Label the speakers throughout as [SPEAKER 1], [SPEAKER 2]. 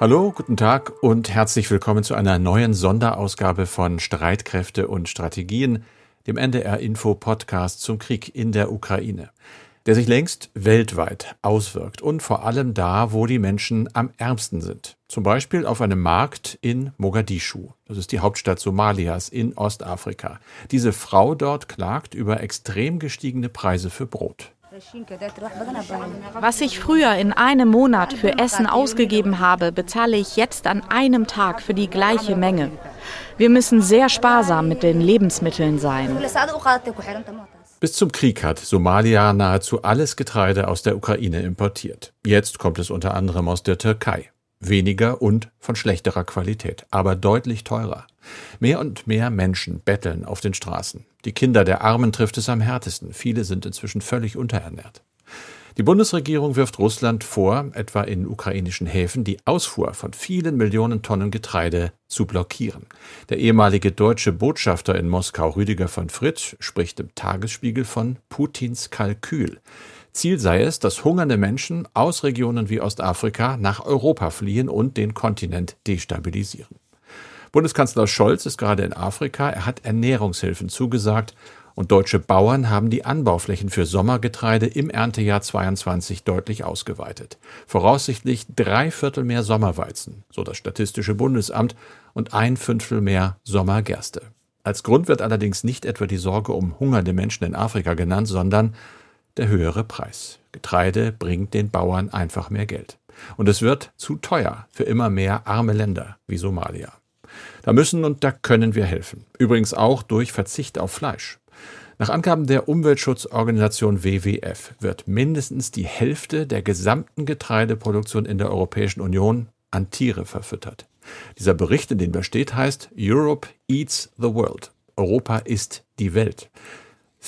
[SPEAKER 1] Hallo, guten Tag und herzlich willkommen zu einer neuen Sonderausgabe von Streitkräfte und Strategien, dem NDR Info Podcast zum Krieg in der Ukraine, der sich längst weltweit auswirkt und vor allem da, wo die Menschen am ärmsten sind. Zum Beispiel auf einem Markt in Mogadischu. Das ist die Hauptstadt Somalias in Ostafrika. Diese Frau dort klagt über extrem gestiegene Preise für Brot.
[SPEAKER 2] Was ich früher in einem Monat für Essen ausgegeben habe, bezahle ich jetzt an einem Tag für die gleiche Menge. Wir müssen sehr sparsam mit den Lebensmitteln sein.
[SPEAKER 1] Bis zum Krieg hat Somalia nahezu alles Getreide aus der Ukraine importiert. Jetzt kommt es unter anderem aus der Türkei. Weniger und von schlechterer Qualität, aber deutlich teurer. Mehr und mehr Menschen betteln auf den Straßen. Die Kinder der Armen trifft es am härtesten. Viele sind inzwischen völlig unterernährt. Die Bundesregierung wirft Russland vor, etwa in ukrainischen Häfen die Ausfuhr von vielen Millionen Tonnen Getreide zu blockieren. Der ehemalige deutsche Botschafter in Moskau Rüdiger von Fritsch spricht im Tagesspiegel von Putins Kalkül. Ziel sei es, dass hungernde Menschen aus Regionen wie Ostafrika nach Europa fliehen und den Kontinent destabilisieren. Bundeskanzler Scholz ist gerade in Afrika. Er hat Ernährungshilfen zugesagt und deutsche Bauern haben die Anbauflächen für Sommergetreide im Erntejahr 22 deutlich ausgeweitet. Voraussichtlich drei Viertel mehr Sommerweizen, so das Statistische Bundesamt, und ein Fünftel mehr Sommergerste. Als Grund wird allerdings nicht etwa die Sorge um hungernde Menschen in Afrika genannt, sondern der höhere Preis. Getreide bringt den Bauern einfach mehr Geld. Und es wird zu teuer für immer mehr arme Länder wie Somalia. Da müssen und da können wir helfen. Übrigens auch durch Verzicht auf Fleisch. Nach Angaben der Umweltschutzorganisation WWF wird mindestens die Hälfte der gesamten Getreideproduktion in der Europäischen Union an Tiere verfüttert. Dieser Bericht, in dem da steht, heißt Europe Eats the World. Europa isst die Welt.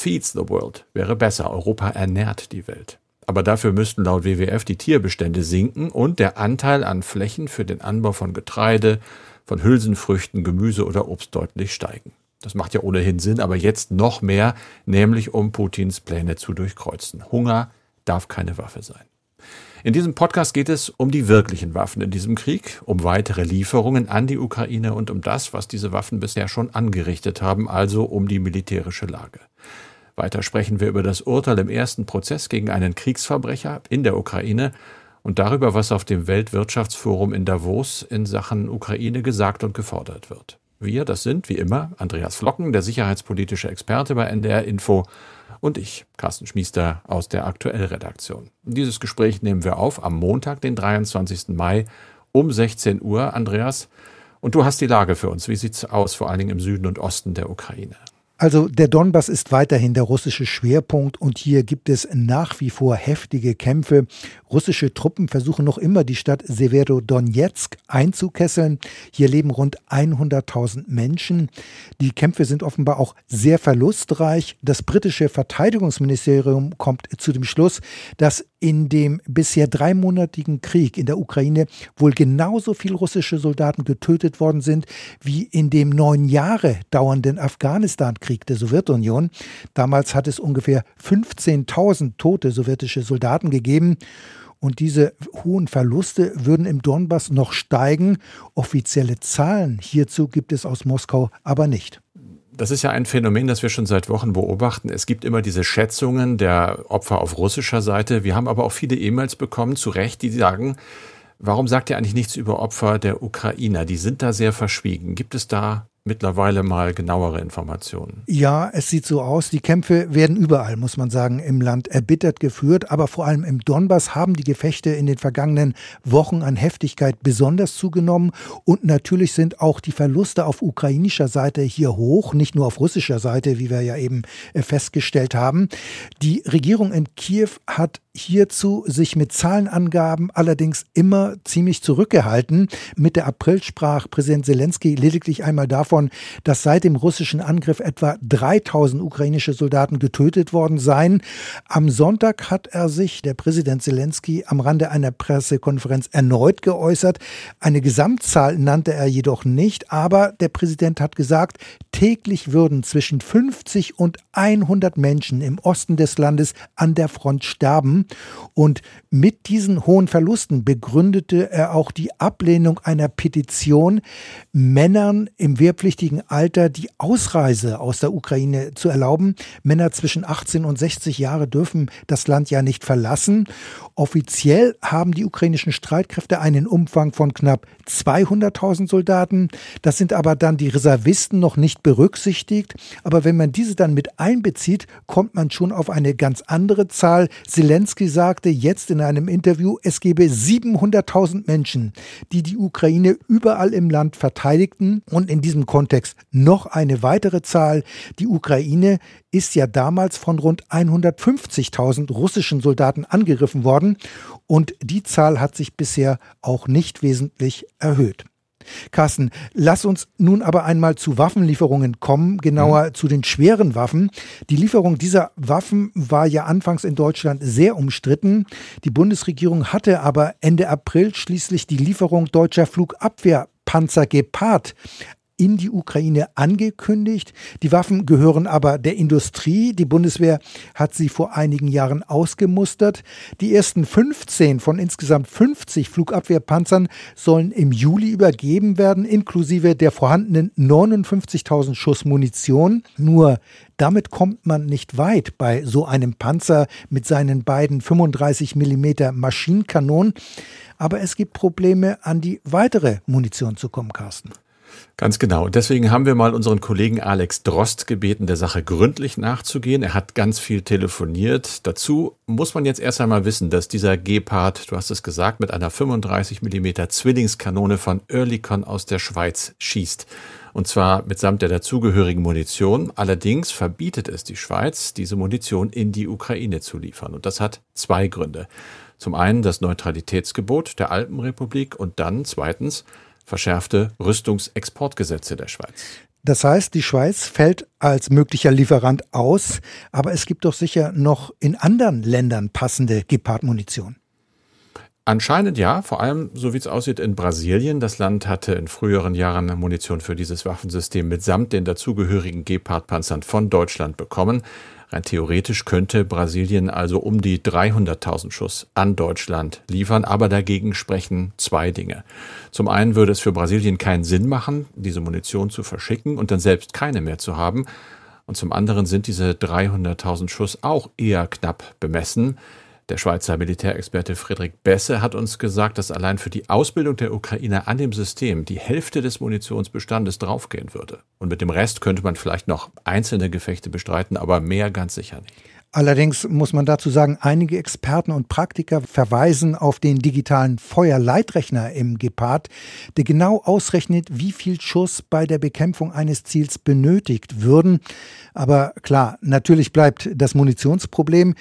[SPEAKER 1] Feeds the World wäre besser. Europa ernährt die Welt. Aber dafür müssten laut WWF die Tierbestände sinken und der Anteil an Flächen für den Anbau von Getreide, von Hülsenfrüchten, Gemüse oder Obst deutlich steigen. Das macht ja ohnehin Sinn, aber jetzt noch mehr, nämlich um Putins Pläne zu durchkreuzen. Hunger darf keine Waffe sein. In diesem Podcast geht es um die wirklichen Waffen in diesem Krieg, um weitere Lieferungen an die Ukraine und um das, was diese Waffen bisher schon angerichtet haben, also um die militärische Lage. Weiter sprechen wir über das Urteil im ersten Prozess gegen einen Kriegsverbrecher in der Ukraine und darüber, was auf dem Weltwirtschaftsforum in Davos in Sachen Ukraine gesagt und gefordert wird. Wir, das sind wie immer Andreas Flocken, der sicherheitspolitische Experte bei NDR Info und ich, Carsten Schmiester aus der Aktuellredaktion. Dieses Gespräch nehmen wir auf am Montag, den 23. Mai um 16 Uhr, Andreas. Und du hast die Lage für uns. Wie sieht's aus, vor allen Dingen im Süden und Osten der Ukraine?
[SPEAKER 3] Also der Donbass ist weiterhin der russische Schwerpunkt und hier gibt es nach wie vor heftige Kämpfe. Russische Truppen versuchen noch immer die Stadt Severodonetsk einzukesseln. Hier leben rund 100.000 Menschen. Die Kämpfe sind offenbar auch sehr verlustreich. Das britische Verteidigungsministerium kommt zu dem Schluss, dass in dem bisher dreimonatigen Krieg in der Ukraine wohl genauso viele russische Soldaten getötet worden sind wie in dem neun Jahre dauernden Afghanistan-Krieg der Sowjetunion. Damals hat es ungefähr 15.000 tote sowjetische Soldaten gegeben. Und diese hohen Verluste würden im Donbass noch steigen. Offizielle Zahlen hierzu gibt es aus Moskau aber nicht.
[SPEAKER 1] Das ist ja ein Phänomen, das wir schon seit Wochen beobachten. Es gibt immer diese Schätzungen der Opfer auf russischer Seite. Wir haben aber auch viele E-Mails bekommen, zu Recht, die sagen, warum sagt ihr eigentlich nichts über Opfer der Ukrainer? Die sind da sehr verschwiegen. Gibt es da mittlerweile mal genauere Informationen.
[SPEAKER 3] Ja, es sieht so aus. Die Kämpfe werden überall, muss man sagen, im Land erbittert geführt. Aber vor allem im Donbass haben die Gefechte in den vergangenen Wochen an Heftigkeit besonders zugenommen. Und natürlich sind auch die Verluste auf ukrainischer Seite hier hoch, nicht nur auf russischer Seite, wie wir ja eben äh, festgestellt haben. Die Regierung in Kiew hat hierzu sich mit Zahlenangaben allerdings immer ziemlich zurückgehalten. Mitte April sprach Präsident Zelensky lediglich einmal davon, dass seit dem russischen Angriff etwa 3000 ukrainische Soldaten getötet worden seien. Am Sonntag hat er sich, der Präsident Zelensky, am Rande einer Pressekonferenz erneut geäußert. Eine Gesamtzahl nannte er jedoch nicht, aber der Präsident hat gesagt, täglich würden zwischen 50 und 100 Menschen im Osten des Landes an der Front sterben. Bekommen. Und mit diesen hohen Verlusten begründete er auch die Ablehnung einer Petition, Männern im wehrpflichtigen Alter die Ausreise aus der Ukraine zu erlauben. Männer zwischen 18 und 60 Jahre dürfen das Land ja nicht verlassen. Offiziell haben die ukrainischen Streitkräfte einen Umfang von knapp 200.000 Soldaten. Das sind aber dann die Reservisten noch nicht berücksichtigt. Aber wenn man diese dann mit einbezieht, kommt man schon auf eine ganz andere Zahl. Zelensky sagte jetzt in einem Interview, es gebe 700.000 Menschen, die die Ukraine überall im Land verteidigten. Und in diesem Kontext noch eine weitere Zahl. Die Ukraine ist ja damals von rund 150.000 russischen Soldaten angegriffen worden und die Zahl hat sich bisher auch nicht wesentlich erhöht. Carsten, lass uns nun aber einmal zu Waffenlieferungen kommen, genauer mhm. zu den schweren Waffen. Die Lieferung dieser Waffen war ja anfangs in Deutschland sehr umstritten. Die Bundesregierung hatte aber Ende April schließlich die Lieferung deutscher Flugabwehrpanzer Gepard in die Ukraine angekündigt. Die Waffen gehören aber der Industrie. Die Bundeswehr hat sie vor einigen Jahren ausgemustert. Die ersten 15 von insgesamt 50 Flugabwehrpanzern sollen im Juli übergeben werden, inklusive der vorhandenen 59.000 Schuss Munition. Nur damit kommt man nicht weit bei so einem Panzer mit seinen beiden 35 mm Maschinenkanonen. Aber es gibt Probleme, an die weitere Munition zu kommen, Carsten.
[SPEAKER 1] Ganz genau. Und deswegen haben wir mal unseren Kollegen Alex Drost gebeten, der Sache gründlich nachzugehen. Er hat ganz viel telefoniert. Dazu muss man jetzt erst einmal wissen, dass dieser Gepard, du hast es gesagt, mit einer 35 mm Zwillingskanone von Oerlikon aus der Schweiz schießt. Und zwar mitsamt der dazugehörigen Munition. Allerdings verbietet es die Schweiz, diese Munition in die Ukraine zu liefern. Und das hat zwei Gründe. Zum einen das Neutralitätsgebot der Alpenrepublik und dann zweitens verschärfte Rüstungsexportgesetze der Schweiz.
[SPEAKER 3] Das heißt, die Schweiz fällt als möglicher Lieferant aus, aber es gibt doch sicher noch in anderen Ländern passende Gepard-Munition.
[SPEAKER 1] Anscheinend ja, vor allem so wie es aussieht in Brasilien. Das Land hatte in früheren Jahren Munition für dieses Waffensystem mitsamt den dazugehörigen Gepard-Panzern von Deutschland bekommen. Rein theoretisch könnte Brasilien also um die 300.000 Schuss an Deutschland liefern, aber dagegen sprechen zwei Dinge. Zum einen würde es für Brasilien keinen Sinn machen, diese Munition zu verschicken und dann selbst keine mehr zu haben. Und zum anderen sind diese 300.000 Schuss auch eher knapp bemessen. Der Schweizer Militärexperte Friedrich Besse hat uns gesagt, dass allein für die Ausbildung der Ukrainer an dem System die Hälfte des Munitionsbestandes draufgehen würde. Und mit dem Rest könnte man vielleicht noch einzelne Gefechte bestreiten, aber mehr ganz sicher nicht.
[SPEAKER 3] Allerdings muss man dazu sagen, einige Experten und Praktiker verweisen auf den digitalen Feuerleitrechner im Gepard, der genau ausrechnet, wie viel Schuss bei der Bekämpfung eines Ziels benötigt würden. Aber klar, natürlich bleibt das Munitionsproblem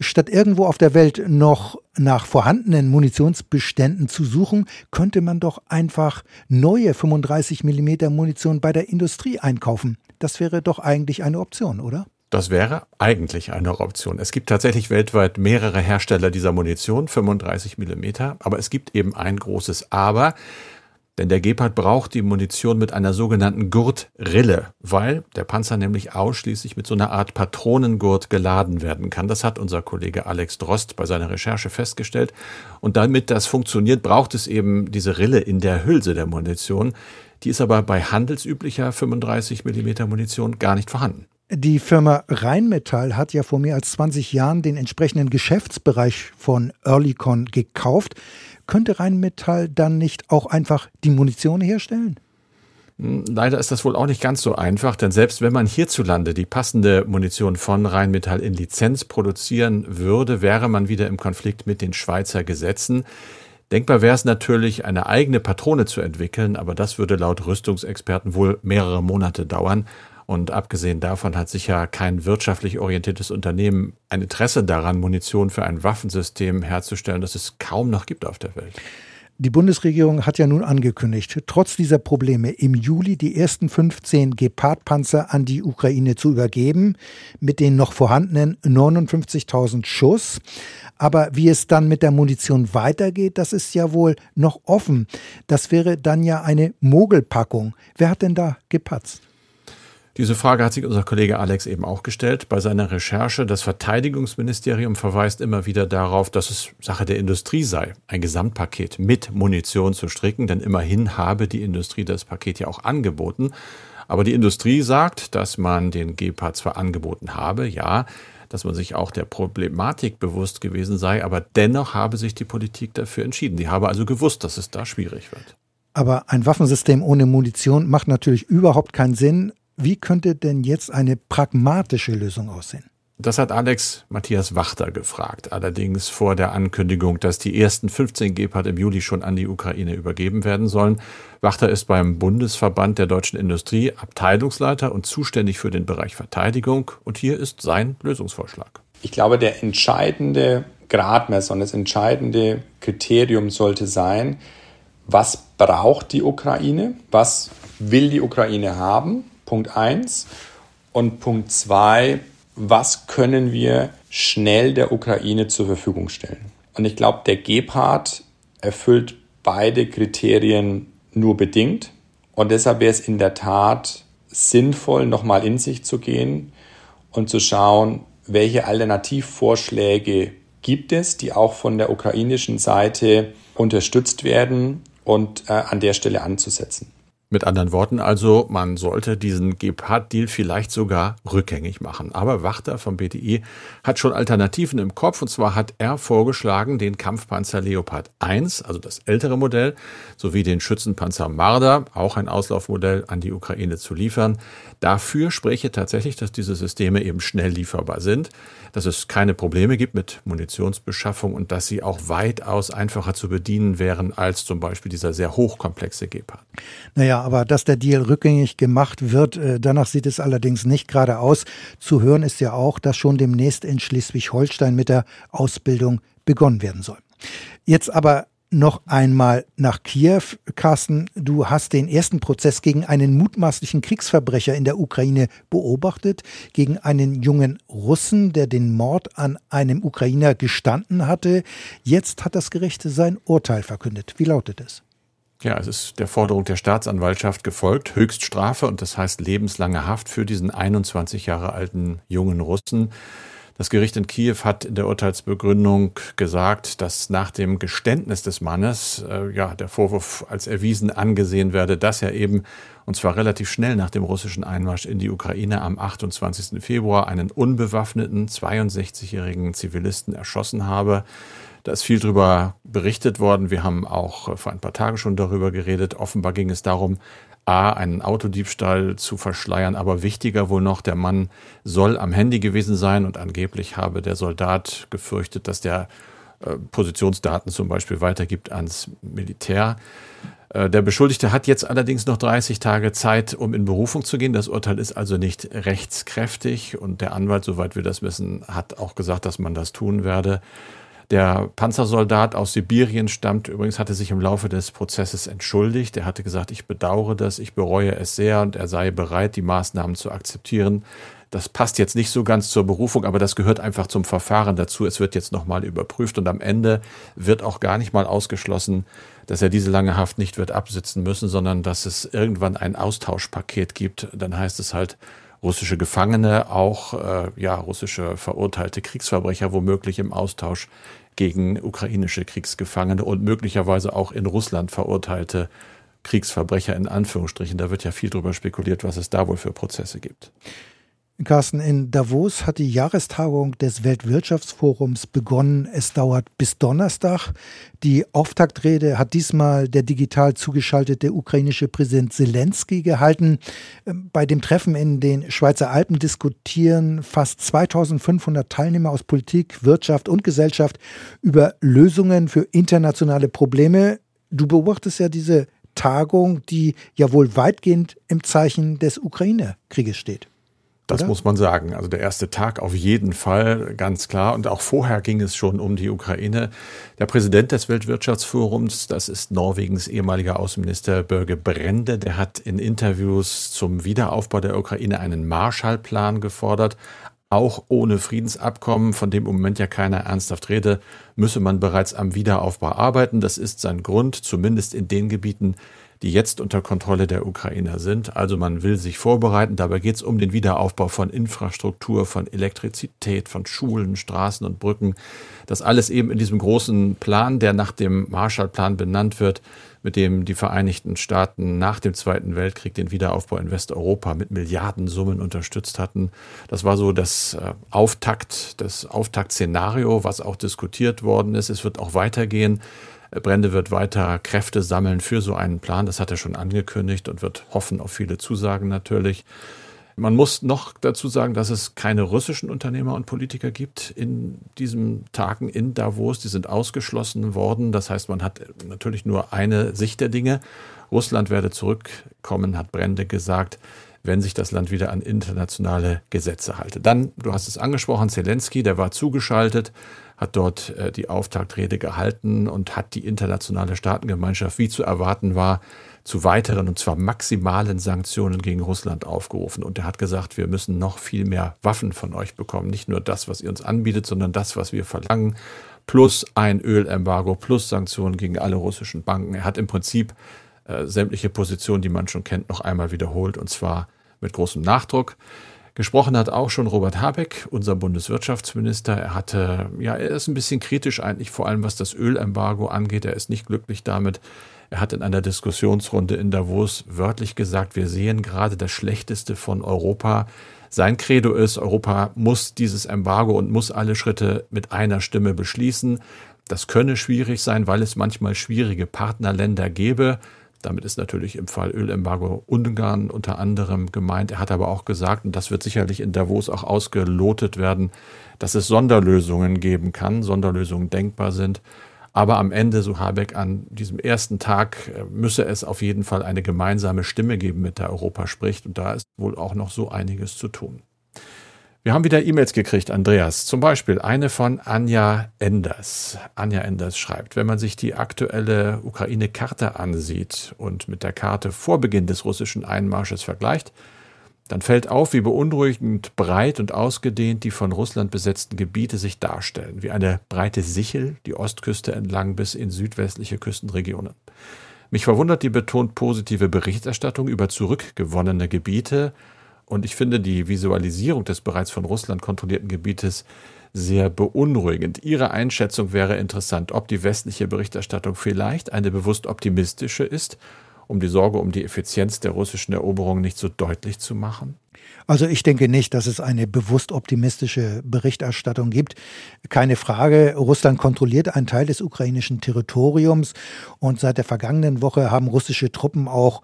[SPEAKER 3] statt irgendwo auf der Welt noch nach vorhandenen Munitionsbeständen zu suchen, könnte man doch einfach neue 35 mm Munition bei der Industrie einkaufen. Das wäre doch eigentlich eine Option, oder?
[SPEAKER 1] Das wäre eigentlich eine Option. Es gibt tatsächlich weltweit mehrere Hersteller dieser Munition, 35 mm, aber es gibt eben ein großes Aber. Denn der Gepard braucht die Munition mit einer sogenannten Gurtrille, weil der Panzer nämlich ausschließlich mit so einer Art Patronengurt geladen werden kann. Das hat unser Kollege Alex Drost bei seiner Recherche festgestellt. Und damit das funktioniert, braucht es eben diese Rille in der Hülse der Munition. Die ist aber bei handelsüblicher 35 mm Munition gar nicht vorhanden.
[SPEAKER 3] Die Firma Rheinmetall hat ja vor mehr als 20 Jahren den entsprechenden Geschäftsbereich von Earlycon gekauft könnte Rheinmetall dann nicht auch einfach die Munition herstellen?
[SPEAKER 1] Hm, leider ist das wohl auch nicht ganz so einfach, denn selbst wenn man hierzulande die passende Munition von Rheinmetall in Lizenz produzieren würde, wäre man wieder im Konflikt mit den Schweizer Gesetzen. Denkbar wäre es natürlich, eine eigene Patrone zu entwickeln, aber das würde laut Rüstungsexperten wohl mehrere Monate dauern. Und abgesehen davon hat sicher kein wirtschaftlich orientiertes Unternehmen ein Interesse daran, Munition für ein Waffensystem herzustellen, das es kaum noch gibt auf der Welt.
[SPEAKER 3] Die Bundesregierung hat ja nun angekündigt, trotz dieser Probleme im Juli die ersten 15 Gepard-Panzer an die Ukraine zu übergeben, mit den noch vorhandenen 59.000 Schuss. Aber wie es dann mit der Munition weitergeht, das ist ja wohl noch offen. Das wäre dann ja eine Mogelpackung. Wer hat denn da gepatzt?
[SPEAKER 1] Diese Frage hat sich unser Kollege Alex eben auch gestellt bei seiner Recherche. Das Verteidigungsministerium verweist immer wieder darauf, dass es Sache der Industrie sei, ein Gesamtpaket mit Munition zu stricken, denn immerhin habe die Industrie das Paket ja auch angeboten. Aber die Industrie sagt, dass man den Gepard zwar angeboten habe, ja, dass man sich auch der Problematik bewusst gewesen sei, aber dennoch habe sich die Politik dafür entschieden. Die habe also gewusst, dass es da schwierig wird.
[SPEAKER 3] Aber ein Waffensystem ohne Munition macht natürlich überhaupt keinen Sinn. Wie könnte denn jetzt eine pragmatische Lösung aussehen?
[SPEAKER 1] Das hat Alex Matthias Wachter gefragt, allerdings vor der Ankündigung, dass die ersten 15 Gepard im Juli schon an die Ukraine übergeben werden sollen. Wachter ist beim Bundesverband der deutschen Industrie Abteilungsleiter und zuständig für den Bereich Verteidigung. Und hier ist sein Lösungsvorschlag.
[SPEAKER 4] Ich glaube, der entscheidende Gradmesser und das entscheidende Kriterium sollte sein, was braucht die Ukraine, was will die Ukraine haben, Punkt 1. Und Punkt 2, was können wir schnell der Ukraine zur Verfügung stellen. Und ich glaube, der Gepard erfüllt beide Kriterien nur bedingt. Und deshalb wäre es in der Tat sinnvoll, nochmal in sich zu gehen und zu schauen, welche Alternativvorschläge gibt es, die auch von der ukrainischen Seite unterstützt werden und äh, an der Stelle anzusetzen.
[SPEAKER 1] Mit anderen Worten also, man sollte diesen Gepard-Deal vielleicht sogar rückgängig machen. Aber Wachter vom BDI hat schon Alternativen im Kopf. Und zwar hat er vorgeschlagen, den Kampfpanzer Leopard 1, also das ältere Modell, sowie den Schützenpanzer Marder, auch ein Auslaufmodell, an die Ukraine zu liefern. Dafür spreche tatsächlich, dass diese Systeme eben schnell lieferbar sind, dass es keine Probleme gibt mit Munitionsbeschaffung und dass sie auch weitaus einfacher zu bedienen wären als zum Beispiel dieser sehr hochkomplexe Gepard.
[SPEAKER 3] Naja, aber dass der Deal rückgängig gemacht wird, äh, danach sieht es allerdings nicht gerade aus. Zu hören ist ja auch, dass schon demnächst in Schleswig-Holstein mit der Ausbildung begonnen werden soll. Jetzt aber noch einmal nach Kiew. Carsten, du hast den ersten Prozess gegen einen mutmaßlichen Kriegsverbrecher in der Ukraine beobachtet, gegen einen jungen Russen, der den Mord an einem Ukrainer gestanden hatte. Jetzt hat das Gericht sein Urteil verkündet. Wie lautet es?
[SPEAKER 1] Ja, es ist der Forderung der Staatsanwaltschaft gefolgt, Höchststrafe und das heißt lebenslange Haft für diesen 21 Jahre alten jungen Russen. Das Gericht in Kiew hat in der Urteilsbegründung gesagt, dass nach dem Geständnis des Mannes äh, ja der Vorwurf als erwiesen angesehen werde, dass er eben und zwar relativ schnell nach dem russischen Einmarsch in die Ukraine am 28. Februar einen unbewaffneten 62-jährigen Zivilisten erschossen habe. Da ist viel drüber berichtet worden. Wir haben auch äh, vor ein paar Tagen schon darüber geredet. Offenbar ging es darum, A, einen Autodiebstahl zu verschleiern, aber wichtiger wohl noch, der Mann soll am Handy gewesen sein und angeblich habe der Soldat gefürchtet, dass der äh, Positionsdaten zum Beispiel weitergibt ans Militär. Äh, der Beschuldigte hat jetzt allerdings noch 30 Tage Zeit, um in Berufung zu gehen. Das Urteil ist also nicht rechtskräftig und der Anwalt, soweit wir das wissen, hat auch gesagt, dass man das tun werde. Der Panzersoldat aus Sibirien stammt übrigens, hatte sich im Laufe des Prozesses entschuldigt. Er hatte gesagt, ich bedauere das, ich bereue es sehr und er sei bereit, die Maßnahmen zu akzeptieren. Das passt jetzt nicht so ganz zur Berufung, aber das gehört einfach zum Verfahren dazu. Es wird jetzt nochmal überprüft und am Ende wird auch gar nicht mal ausgeschlossen, dass er diese lange Haft nicht wird absitzen müssen, sondern dass es irgendwann ein Austauschpaket gibt. Dann heißt es halt, russische Gefangene, auch äh, ja russische verurteilte Kriegsverbrecher womöglich im Austausch gegen ukrainische Kriegsgefangene und möglicherweise auch in Russland verurteilte Kriegsverbrecher in Anführungsstrichen. Da wird ja viel drüber spekuliert, was es da wohl für Prozesse gibt.
[SPEAKER 3] Carsten, in Davos hat die Jahrestagung des Weltwirtschaftsforums begonnen. Es dauert bis Donnerstag. Die Auftaktrede hat diesmal der digital zugeschaltete ukrainische Präsident Zelensky gehalten. Ähm, bei dem Treffen in den Schweizer Alpen diskutieren fast 2500 Teilnehmer aus Politik, Wirtschaft und Gesellschaft über Lösungen für internationale Probleme. Du beobachtest ja diese Tagung, die ja wohl weitgehend im Zeichen des Ukraine-Krieges steht.
[SPEAKER 1] Das Oder? muss man sagen. Also der erste Tag auf jeden Fall, ganz klar. Und auch vorher ging es schon um die Ukraine. Der Präsident des Weltwirtschaftsforums, das ist Norwegens ehemaliger Außenminister Börge Brende, der hat in Interviews zum Wiederaufbau der Ukraine einen Marshallplan gefordert. Auch ohne Friedensabkommen, von dem im Moment ja keiner ernsthaft rede, müsse man bereits am Wiederaufbau arbeiten. Das ist sein Grund, zumindest in den Gebieten, die jetzt unter Kontrolle der Ukrainer sind. Also man will sich vorbereiten. Dabei geht es um den Wiederaufbau von Infrastruktur, von Elektrizität, von Schulen, Straßen und Brücken. Das alles eben in diesem großen Plan, der nach dem Marshallplan benannt wird, mit dem die Vereinigten Staaten nach dem Zweiten Weltkrieg den Wiederaufbau in Westeuropa mit Milliardensummen unterstützt hatten. Das war so das äh, Auftakt, das Auftaktszenario, was auch diskutiert worden ist. Es wird auch weitergehen. Brände wird weiter Kräfte sammeln für so einen Plan. Das hat er schon angekündigt und wird hoffen auf viele Zusagen natürlich. Man muss noch dazu sagen, dass es keine russischen Unternehmer und Politiker gibt in diesen Tagen in Davos. Die sind ausgeschlossen worden. Das heißt, man hat natürlich nur eine Sicht der Dinge. Russland werde zurückkommen, hat Brände gesagt, wenn sich das Land wieder an internationale Gesetze halte. Dann, du hast es angesprochen, Zelensky, der war zugeschaltet, hat dort äh, die Auftaktrede gehalten und hat die internationale Staatengemeinschaft, wie zu erwarten war, zu weiteren und zwar maximalen Sanktionen gegen Russland aufgerufen. Und er hat gesagt, wir müssen noch viel mehr Waffen von euch bekommen. Nicht nur das, was ihr uns anbietet, sondern das, was wir verlangen. Plus ein Ölembargo, plus Sanktionen gegen alle russischen Banken. Er hat im Prinzip äh, sämtliche Positionen, die man schon kennt, noch einmal wiederholt und zwar mit großem Nachdruck. Gesprochen hat auch schon Robert Habeck, unser Bundeswirtschaftsminister. Er hatte, ja, er ist ein bisschen kritisch eigentlich, vor allem was das Ölembargo angeht. Er ist nicht glücklich damit. Er hat in einer Diskussionsrunde in Davos wörtlich gesagt, wir sehen gerade das Schlechteste von Europa. Sein Credo ist, Europa muss dieses Embargo und muss alle Schritte mit einer Stimme beschließen. Das könne schwierig sein, weil es manchmal schwierige Partnerländer gäbe. Damit ist natürlich im Fall Ölembargo Ungarn unter anderem gemeint. Er hat aber auch gesagt, und das wird sicherlich in Davos auch ausgelotet werden, dass es Sonderlösungen geben kann, Sonderlösungen denkbar sind. Aber am Ende, so Habeck, an diesem ersten Tag äh, müsse es auf jeden Fall eine gemeinsame Stimme geben, mit der Europa spricht. Und da ist wohl auch noch so einiges zu tun. Wir haben wieder E-Mails gekriegt, Andreas. Zum Beispiel eine von Anja Enders. Anja Enders schreibt, wenn man sich die aktuelle Ukraine-Karte ansieht und mit der Karte vor Beginn des russischen Einmarsches vergleicht, dann fällt auf, wie beunruhigend breit und ausgedehnt die von Russland besetzten Gebiete sich darstellen, wie eine breite Sichel die Ostküste entlang bis in südwestliche Küstenregionen. Mich verwundert die betont positive Berichterstattung über zurückgewonnene Gebiete, und ich finde die Visualisierung des bereits von Russland kontrollierten Gebietes sehr beunruhigend. Ihre Einschätzung wäre interessant, ob die westliche Berichterstattung vielleicht eine bewusst optimistische ist, um die Sorge um die Effizienz der russischen Eroberung nicht so deutlich zu machen?
[SPEAKER 3] Also ich denke nicht, dass es eine bewusst optimistische Berichterstattung gibt. Keine Frage, Russland kontrolliert einen Teil des ukrainischen Territoriums und seit der vergangenen Woche haben russische Truppen auch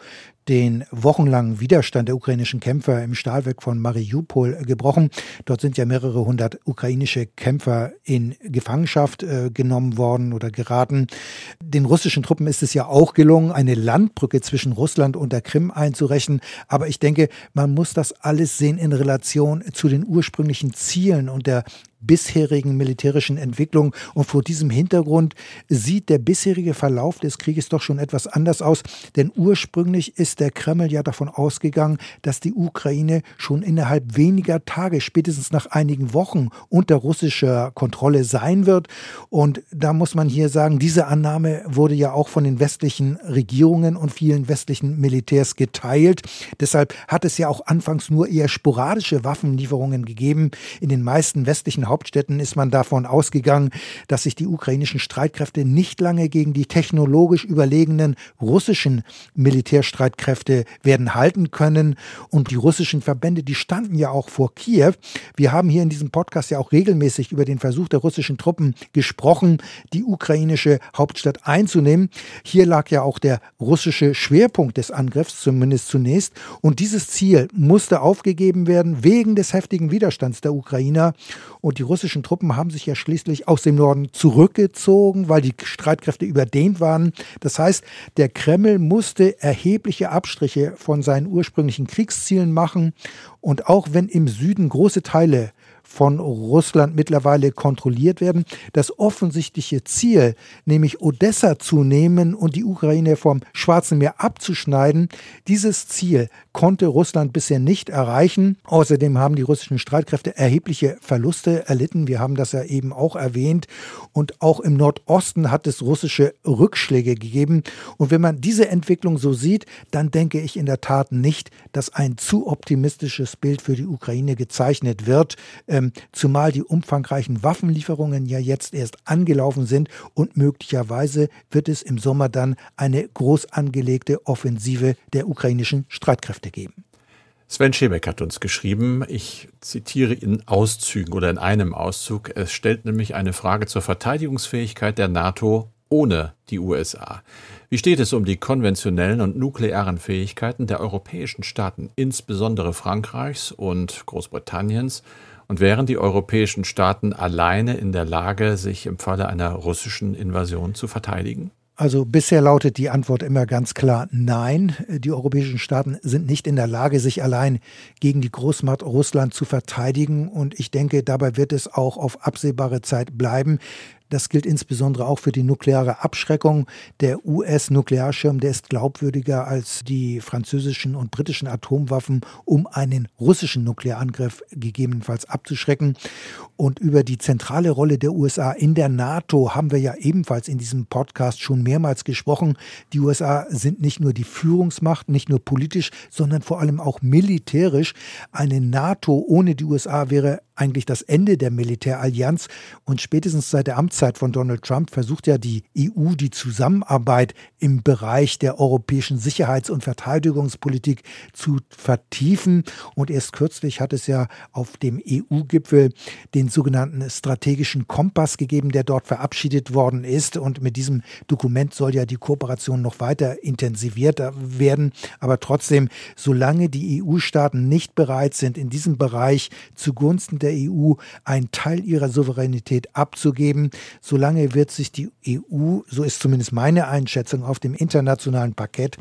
[SPEAKER 3] den wochenlangen Widerstand der ukrainischen Kämpfer im Stahlwerk von Mariupol gebrochen. Dort sind ja mehrere hundert ukrainische Kämpfer in Gefangenschaft äh, genommen worden oder geraten. Den russischen Truppen ist es ja auch gelungen, eine Landbrücke zwischen Russland und der Krim einzurechnen. Aber ich denke, man muss das alles sehen in Relation zu den ursprünglichen Zielen und der bisherigen militärischen Entwicklung. Und vor diesem Hintergrund sieht der bisherige Verlauf des Krieges doch schon etwas anders aus. Denn ursprünglich ist der Kreml ja davon ausgegangen, dass die Ukraine schon innerhalb weniger Tage, spätestens nach einigen Wochen, unter russischer Kontrolle sein wird. Und da muss man hier sagen, diese Annahme wurde ja auch von den westlichen Regierungen und vielen westlichen Militärs geteilt. Deshalb hat es ja auch anfangs nur eher sporadische Waffenlieferungen gegeben. In den meisten westlichen Hauptstädten ist man davon ausgegangen, dass sich die ukrainischen Streitkräfte nicht lange gegen die technologisch überlegenen russischen Militärstreitkräfte werden halten können. Und die russischen Verbände, die standen ja auch vor Kiew. Wir haben hier in diesem Podcast ja auch regelmäßig über den Versuch der russischen Truppen gesprochen, die ukrainische Hauptstadt einzunehmen. Hier lag ja auch der russische Schwerpunkt des Angriffs, zumindest zunächst. Und dieses Ziel musste aufgegeben werden wegen des heftigen Widerstands der Ukrainer. Und die russischen Truppen haben sich ja schließlich aus dem Norden zurückgezogen, weil die Streitkräfte überdehnt waren. Das heißt, der Kreml musste erhebliche Abstriche von seinen ursprünglichen Kriegszielen machen. Und auch wenn im Süden große Teile von Russland mittlerweile kontrolliert werden. Das offensichtliche Ziel, nämlich Odessa zu nehmen und die Ukraine vom Schwarzen Meer abzuschneiden, dieses Ziel konnte Russland bisher nicht erreichen. Außerdem haben die russischen Streitkräfte erhebliche Verluste erlitten. Wir haben das ja eben auch erwähnt. Und auch im Nordosten hat es russische Rückschläge gegeben. Und wenn man diese Entwicklung so sieht, dann denke ich in der Tat nicht, dass ein zu optimistisches Bild für die Ukraine gezeichnet wird. Ähm, zumal die umfangreichen Waffenlieferungen ja jetzt erst angelaufen sind und möglicherweise wird es im Sommer dann eine groß angelegte Offensive der ukrainischen Streitkräfte geben.
[SPEAKER 1] Sven Schebeck hat uns geschrieben, ich zitiere in Auszügen oder in einem Auszug, es stellt nämlich eine Frage zur Verteidigungsfähigkeit der NATO ohne die USA. Wie steht es um die konventionellen und nuklearen Fähigkeiten der europäischen Staaten, insbesondere Frankreichs und Großbritanniens? Und wären die europäischen Staaten alleine in der Lage, sich im Falle einer russischen Invasion zu verteidigen?
[SPEAKER 3] Also bisher lautet die Antwort immer ganz klar Nein. Die europäischen Staaten sind nicht in der Lage, sich allein gegen die Großmacht Russland zu verteidigen. Und ich denke, dabei wird es auch auf absehbare Zeit bleiben. Das gilt insbesondere auch für die nukleare Abschreckung. Der US-Nuklearschirm, der ist glaubwürdiger als die französischen und britischen Atomwaffen, um einen russischen Nuklearangriff gegebenenfalls abzuschrecken. Und über die zentrale Rolle der USA in der NATO haben wir ja ebenfalls in diesem Podcast schon mehrmals gesprochen. Die USA sind nicht nur die Führungsmacht, nicht nur politisch, sondern vor allem auch militärisch. Eine NATO ohne die USA wäre eigentlich das Ende der Militärallianz. Und spätestens seit der Amtszeit von Donald Trump versucht ja die EU die Zusammenarbeit im Bereich der europäischen Sicherheits- und Verteidigungspolitik zu vertiefen. Und erst kürzlich hat es ja auf dem EU-Gipfel den sogenannten strategischen Kompass gegeben, der dort verabschiedet worden ist. Und mit diesem Dokument soll ja die Kooperation noch weiter intensiviert werden. Aber trotzdem, solange die EU-Staaten nicht bereit sind, in diesem Bereich zugunsten der der EU einen Teil ihrer Souveränität abzugeben. Solange wird sich die EU, so ist zumindest meine Einschätzung, auf dem internationalen Parkett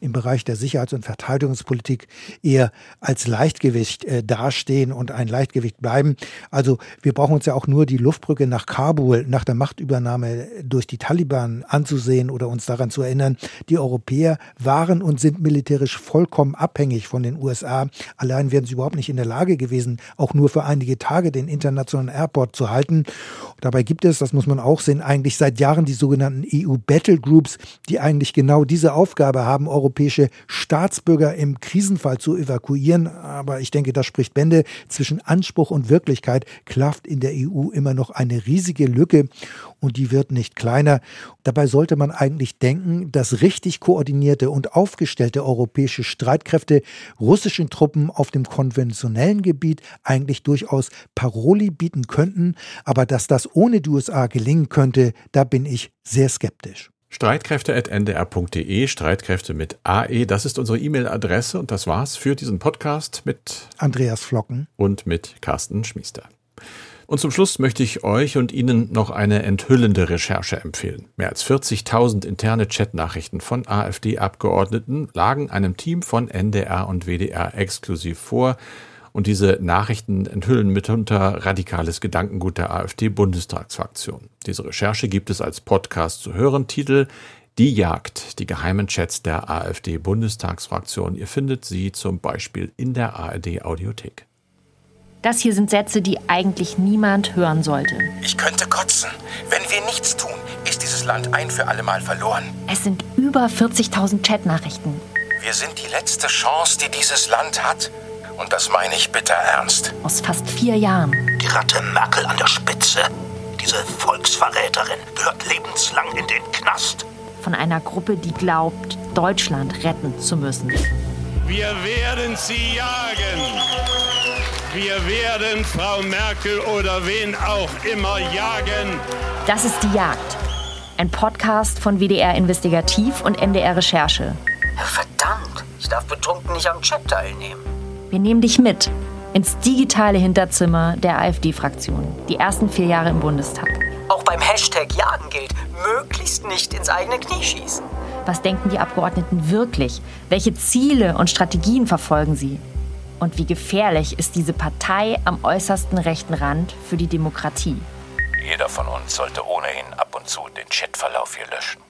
[SPEAKER 3] im Bereich der Sicherheits- und Verteidigungspolitik eher als Leichtgewicht äh, dastehen und ein Leichtgewicht bleiben. Also wir brauchen uns ja auch nur die Luftbrücke nach Kabul nach der Machtübernahme durch die Taliban anzusehen oder uns daran zu erinnern. Die Europäer waren und sind militärisch vollkommen abhängig von den USA. Allein wären sie überhaupt nicht in der Lage gewesen, auch nur für einige einige Tage den internationalen Airport zu halten. Dabei gibt es, das muss man auch sehen, eigentlich seit Jahren die sogenannten EU Battle Groups, die eigentlich genau diese Aufgabe haben, europäische Staatsbürger im Krisenfall zu evakuieren. Aber ich denke, das spricht Bände. Zwischen Anspruch und Wirklichkeit klafft in der EU immer noch eine riesige Lücke und die wird nicht kleiner. Dabei sollte man eigentlich denken, dass richtig koordinierte und aufgestellte europäische Streitkräfte russischen Truppen auf dem konventionellen Gebiet eigentlich durchaus Paroli bieten könnten, aber dass das ohne die USA gelingen könnte, da bin ich sehr skeptisch.
[SPEAKER 1] Streitkräfte.ndr.de, Streitkräfte mit AE, das ist unsere E-Mail-Adresse und das war's für diesen Podcast mit
[SPEAKER 3] Andreas Flocken
[SPEAKER 1] und mit Carsten Schmiester. Und zum Schluss möchte ich euch und Ihnen noch eine enthüllende Recherche empfehlen. Mehr als 40.000 interne Chatnachrichten von AfD-Abgeordneten lagen einem Team von NDR und WDR exklusiv vor. Und diese Nachrichten enthüllen mitunter radikales Gedankengut der AfD-Bundestagsfraktion. Diese Recherche gibt es als Podcast zu hören. Titel Die Jagd, die geheimen Chats der AfD-Bundestagsfraktion. Ihr findet sie zum Beispiel in der ARD-Audiothek.
[SPEAKER 2] Das hier sind Sätze, die eigentlich niemand hören sollte.
[SPEAKER 5] Ich könnte kotzen. Wenn wir nichts tun, ist dieses Land ein für alle Mal verloren.
[SPEAKER 2] Es sind über 40.000 Chatnachrichten.
[SPEAKER 5] Wir sind die letzte Chance, die dieses Land hat. Und das meine ich bitter ernst.
[SPEAKER 2] Aus fast vier Jahren.
[SPEAKER 5] Die Ratte Merkel an der Spitze. Diese Volksverräterin gehört lebenslang in den Knast.
[SPEAKER 2] Von einer Gruppe, die glaubt, Deutschland retten zu müssen.
[SPEAKER 6] Wir werden sie jagen. Wir werden Frau Merkel oder wen auch immer jagen.
[SPEAKER 2] Das ist die Jagd. Ein Podcast von WDR Investigativ und NDR Recherche.
[SPEAKER 5] Verdammt, ich darf betrunken nicht am Chat teilnehmen.
[SPEAKER 2] Wir nehmen dich mit ins digitale Hinterzimmer der AfD-Fraktion. Die ersten vier Jahre im Bundestag.
[SPEAKER 5] Auch beim Hashtag Jagen gilt, möglichst nicht ins eigene Knie schießen.
[SPEAKER 2] Was denken die Abgeordneten wirklich? Welche Ziele und Strategien verfolgen sie? Und wie gefährlich ist diese Partei am äußersten rechten Rand für die Demokratie?
[SPEAKER 5] Jeder von uns sollte ohnehin ab und zu den Chatverlauf hier löschen.